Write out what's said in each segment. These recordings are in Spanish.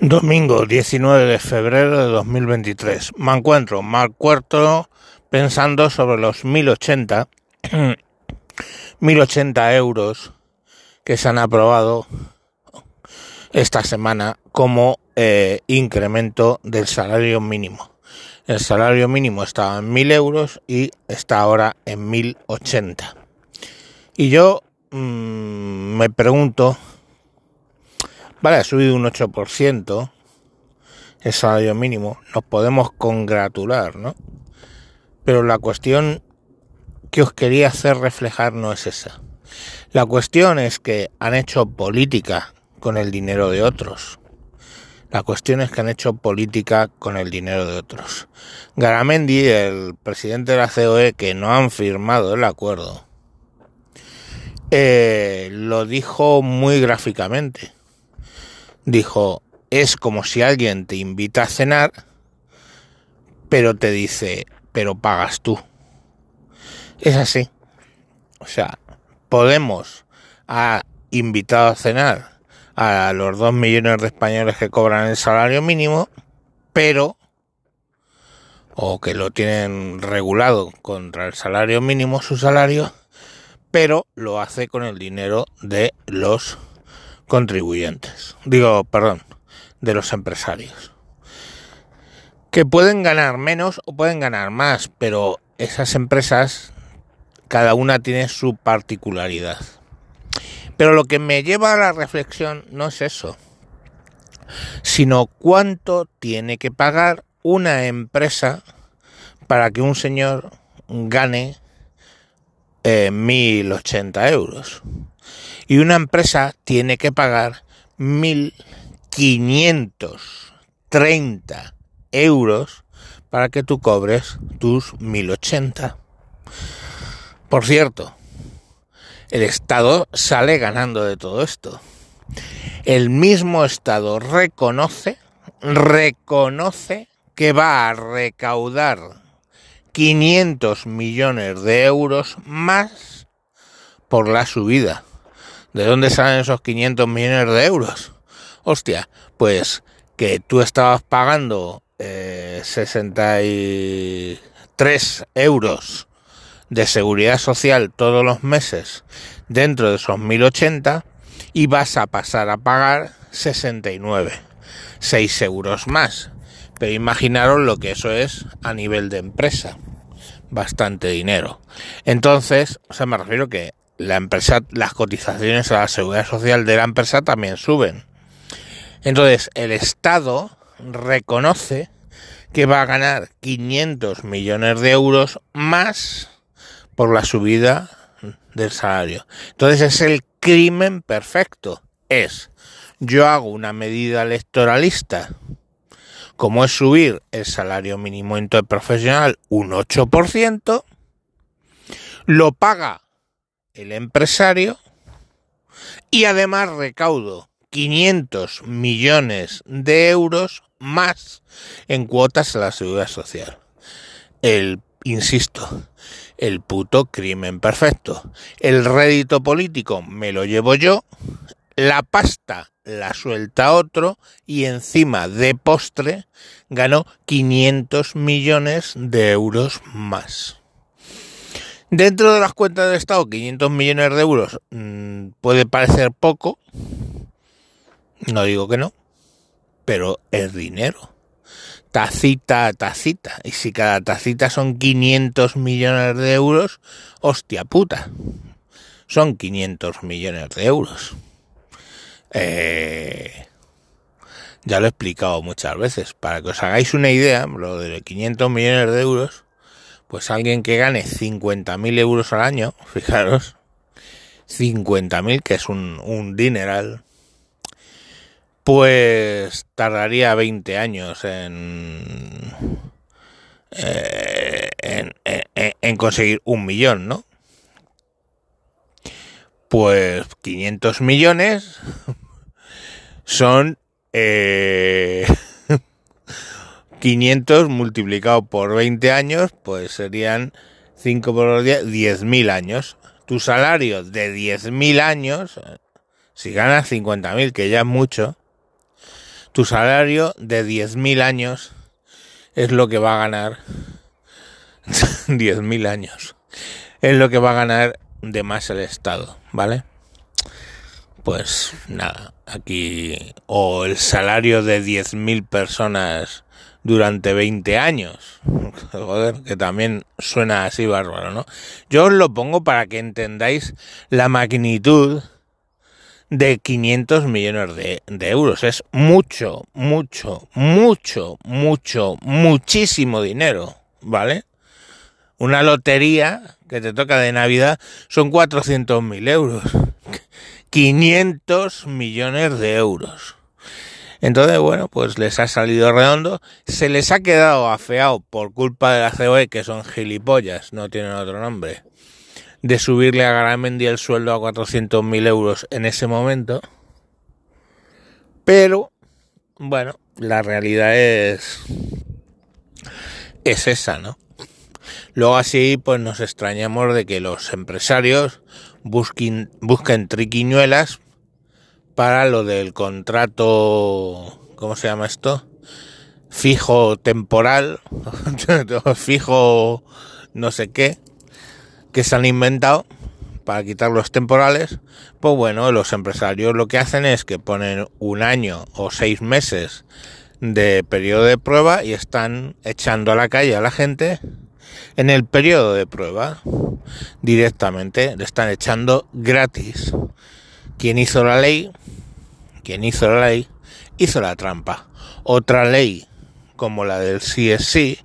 Domingo 19 de febrero de 2023. Me encuentro mal cuarto pensando sobre los 1080, 1080 euros que se han aprobado esta semana como eh, incremento del salario mínimo. El salario mínimo estaba en 1000 euros y está ahora en 1080. Y yo mmm, me pregunto Vale, ha subido un 8% el salario mínimo. Nos podemos congratular, ¿no? Pero la cuestión que os quería hacer reflejar no es esa. La cuestión es que han hecho política con el dinero de otros. La cuestión es que han hecho política con el dinero de otros. Garamendi, el presidente de la COE, que no han firmado el acuerdo, eh, lo dijo muy gráficamente dijo, es como si alguien te invita a cenar, pero te dice, pero pagas tú. Es así. O sea, Podemos ha invitado a cenar a los dos millones de españoles que cobran el salario mínimo, pero, o que lo tienen regulado contra el salario mínimo, su salario, pero lo hace con el dinero de los contribuyentes, digo, perdón, de los empresarios. Que pueden ganar menos o pueden ganar más, pero esas empresas, cada una tiene su particularidad. Pero lo que me lleva a la reflexión no es eso, sino cuánto tiene que pagar una empresa para que un señor gane eh, 1.080 euros y una empresa tiene que pagar 1.530 euros para que tú cobres tus 1.080. Por cierto, el Estado sale ganando de todo esto. El mismo Estado reconoce, reconoce que va a recaudar 500 millones de euros más por la subida ¿De dónde salen esos 500 millones de euros? Hostia, pues que tú estabas pagando eh, 63 euros de seguridad social todos los meses dentro de esos 1080 y vas a pasar a pagar 69, 6 euros más. Pero imaginaros lo que eso es a nivel de empresa. Bastante dinero. Entonces, o sea, me refiero que la empresa, las cotizaciones a la seguridad social de la empresa también suben. Entonces, el Estado reconoce que va a ganar 500 millones de euros más por la subida del salario. Entonces es el crimen perfecto. Es, yo hago una medida electoralista, como es subir el salario mínimo interprofesional un 8%, lo paga el empresario y además recaudo 500 millones de euros más en cuotas a la seguridad social. El, insisto, el puto crimen perfecto. El rédito político me lo llevo yo, la pasta la suelta otro y encima de postre ganó 500 millones de euros más. Dentro de las cuentas del Estado, 500 millones de euros mmm, puede parecer poco, no digo que no, pero es dinero. Tacita a tacita. Y si cada tacita son 500 millones de euros, hostia puta. Son 500 millones de euros. Eh, ya lo he explicado muchas veces. Para que os hagáis una idea, lo de 500 millones de euros pues alguien que gane 50.000 euros al año, fijaros, 50.000, que es un, un dineral, pues tardaría 20 años en, eh, en, en, en, conseguir un millón, ¿no? Pues 500 millones son... Eh, 500 multiplicado por 20 años, pues serían 5 por 10, 10.000 años. Tu salario de 10.000 años, si ganas 50.000, que ya es mucho, tu salario de 10.000 años es lo que va a ganar 10.000 años. Es lo que va a ganar de más el Estado, ¿vale? Pues nada, aquí o el salario de 10.000 personas durante 20 años. Joder, que también suena así bárbaro, ¿no? Yo os lo pongo para que entendáis la magnitud de 500 millones de, euros. Es mucho, mucho, mucho, mucho, muchísimo dinero, ¿vale? Una lotería que te toca de Navidad son 400.000 euros. 500 millones de euros. Entonces, bueno, pues les ha salido redondo. Se les ha quedado afeado por culpa de la COE, que son gilipollas, no tienen otro nombre, de subirle a Garamendi el sueldo a 400.000 euros en ese momento. Pero, bueno, la realidad es, es esa, ¿no? Luego así, pues nos extrañamos de que los empresarios busquen, busquen triquiñuelas para lo del contrato, ¿cómo se llama esto? Fijo temporal, fijo no sé qué, que se han inventado para quitar los temporales, pues bueno, los empresarios lo que hacen es que ponen un año o seis meses de periodo de prueba y están echando a la calle a la gente en el periodo de prueba directamente le están echando gratis. Quien hizo la ley, quien hizo la ley, hizo la trampa. Otra ley como la del CSC,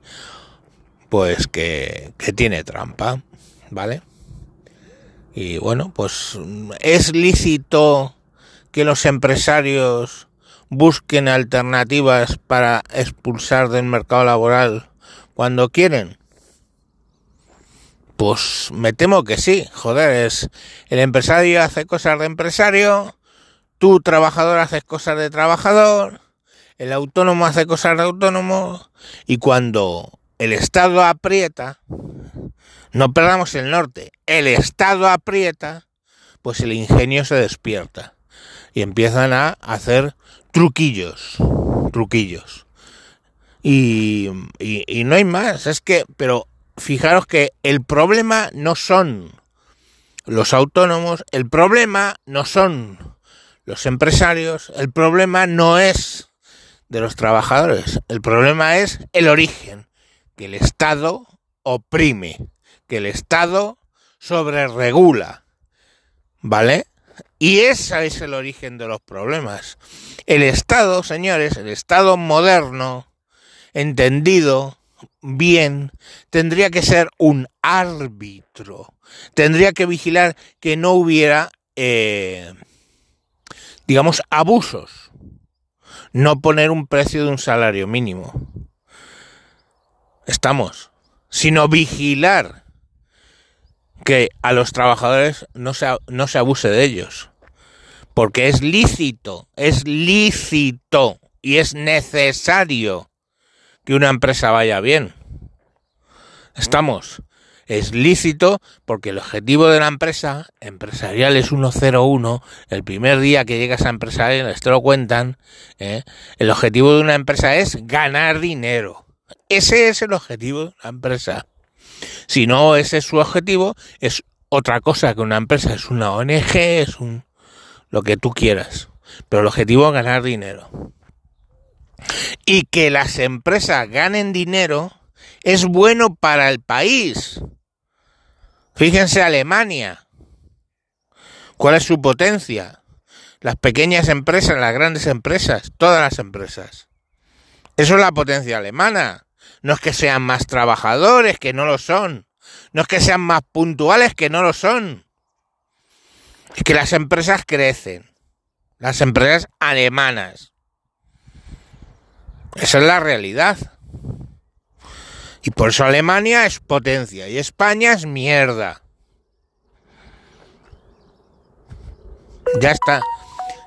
pues que, que tiene trampa, ¿vale? Y bueno, pues es lícito que los empresarios busquen alternativas para expulsar del mercado laboral cuando quieren. Pues me temo que sí, joder, es el empresario hace cosas de empresario, tú trabajador haces cosas de trabajador, el autónomo hace cosas de autónomo y cuando el Estado aprieta, no perdamos el norte, el Estado aprieta, pues el ingenio se despierta y empiezan a hacer truquillos, truquillos. Y, y, y no hay más, es que, pero fijaros que el problema no son los autónomos, el problema no son los empresarios, el problema no es de los trabajadores, el problema es el origen, que el Estado oprime, que el Estado sobreregula, ¿vale? Y ese es el origen de los problemas. El Estado, señores, el Estado moderno, entendido, bien, tendría que ser un árbitro. Tendría que vigilar que no hubiera, eh, digamos, abusos. No poner un precio de un salario mínimo. Estamos. Sino vigilar que a los trabajadores no se, no se abuse de ellos. Porque es lícito, es lícito y es necesario que una empresa vaya bien. Estamos. Es lícito porque el objetivo de la empresa empresarial es 101. El primer día que llegas a empresarial, esto lo cuentan, ¿eh? el objetivo de una empresa es ganar dinero. Ese es el objetivo de la empresa. Si no ese es su objetivo, es otra cosa que una empresa, es una ONG, es un lo que tú quieras. Pero el objetivo es ganar dinero y que las empresas ganen dinero es bueno para el país. Fíjense Alemania. ¿Cuál es su potencia? Las pequeñas empresas, las grandes empresas, todas las empresas. Eso es la potencia alemana. No es que sean más trabajadores, que no lo son. No es que sean más puntuales, que no lo son. Es que las empresas crecen. Las empresas alemanas. Esa es la realidad. Y por eso Alemania es potencia y España es mierda. Ya está.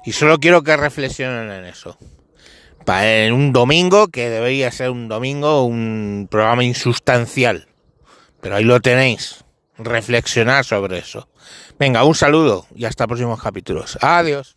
Y solo quiero que reflexionen en eso. Para en un domingo, que debería ser un domingo, un programa insustancial. Pero ahí lo tenéis. Reflexionar sobre eso. Venga, un saludo y hasta próximos capítulos. Adiós.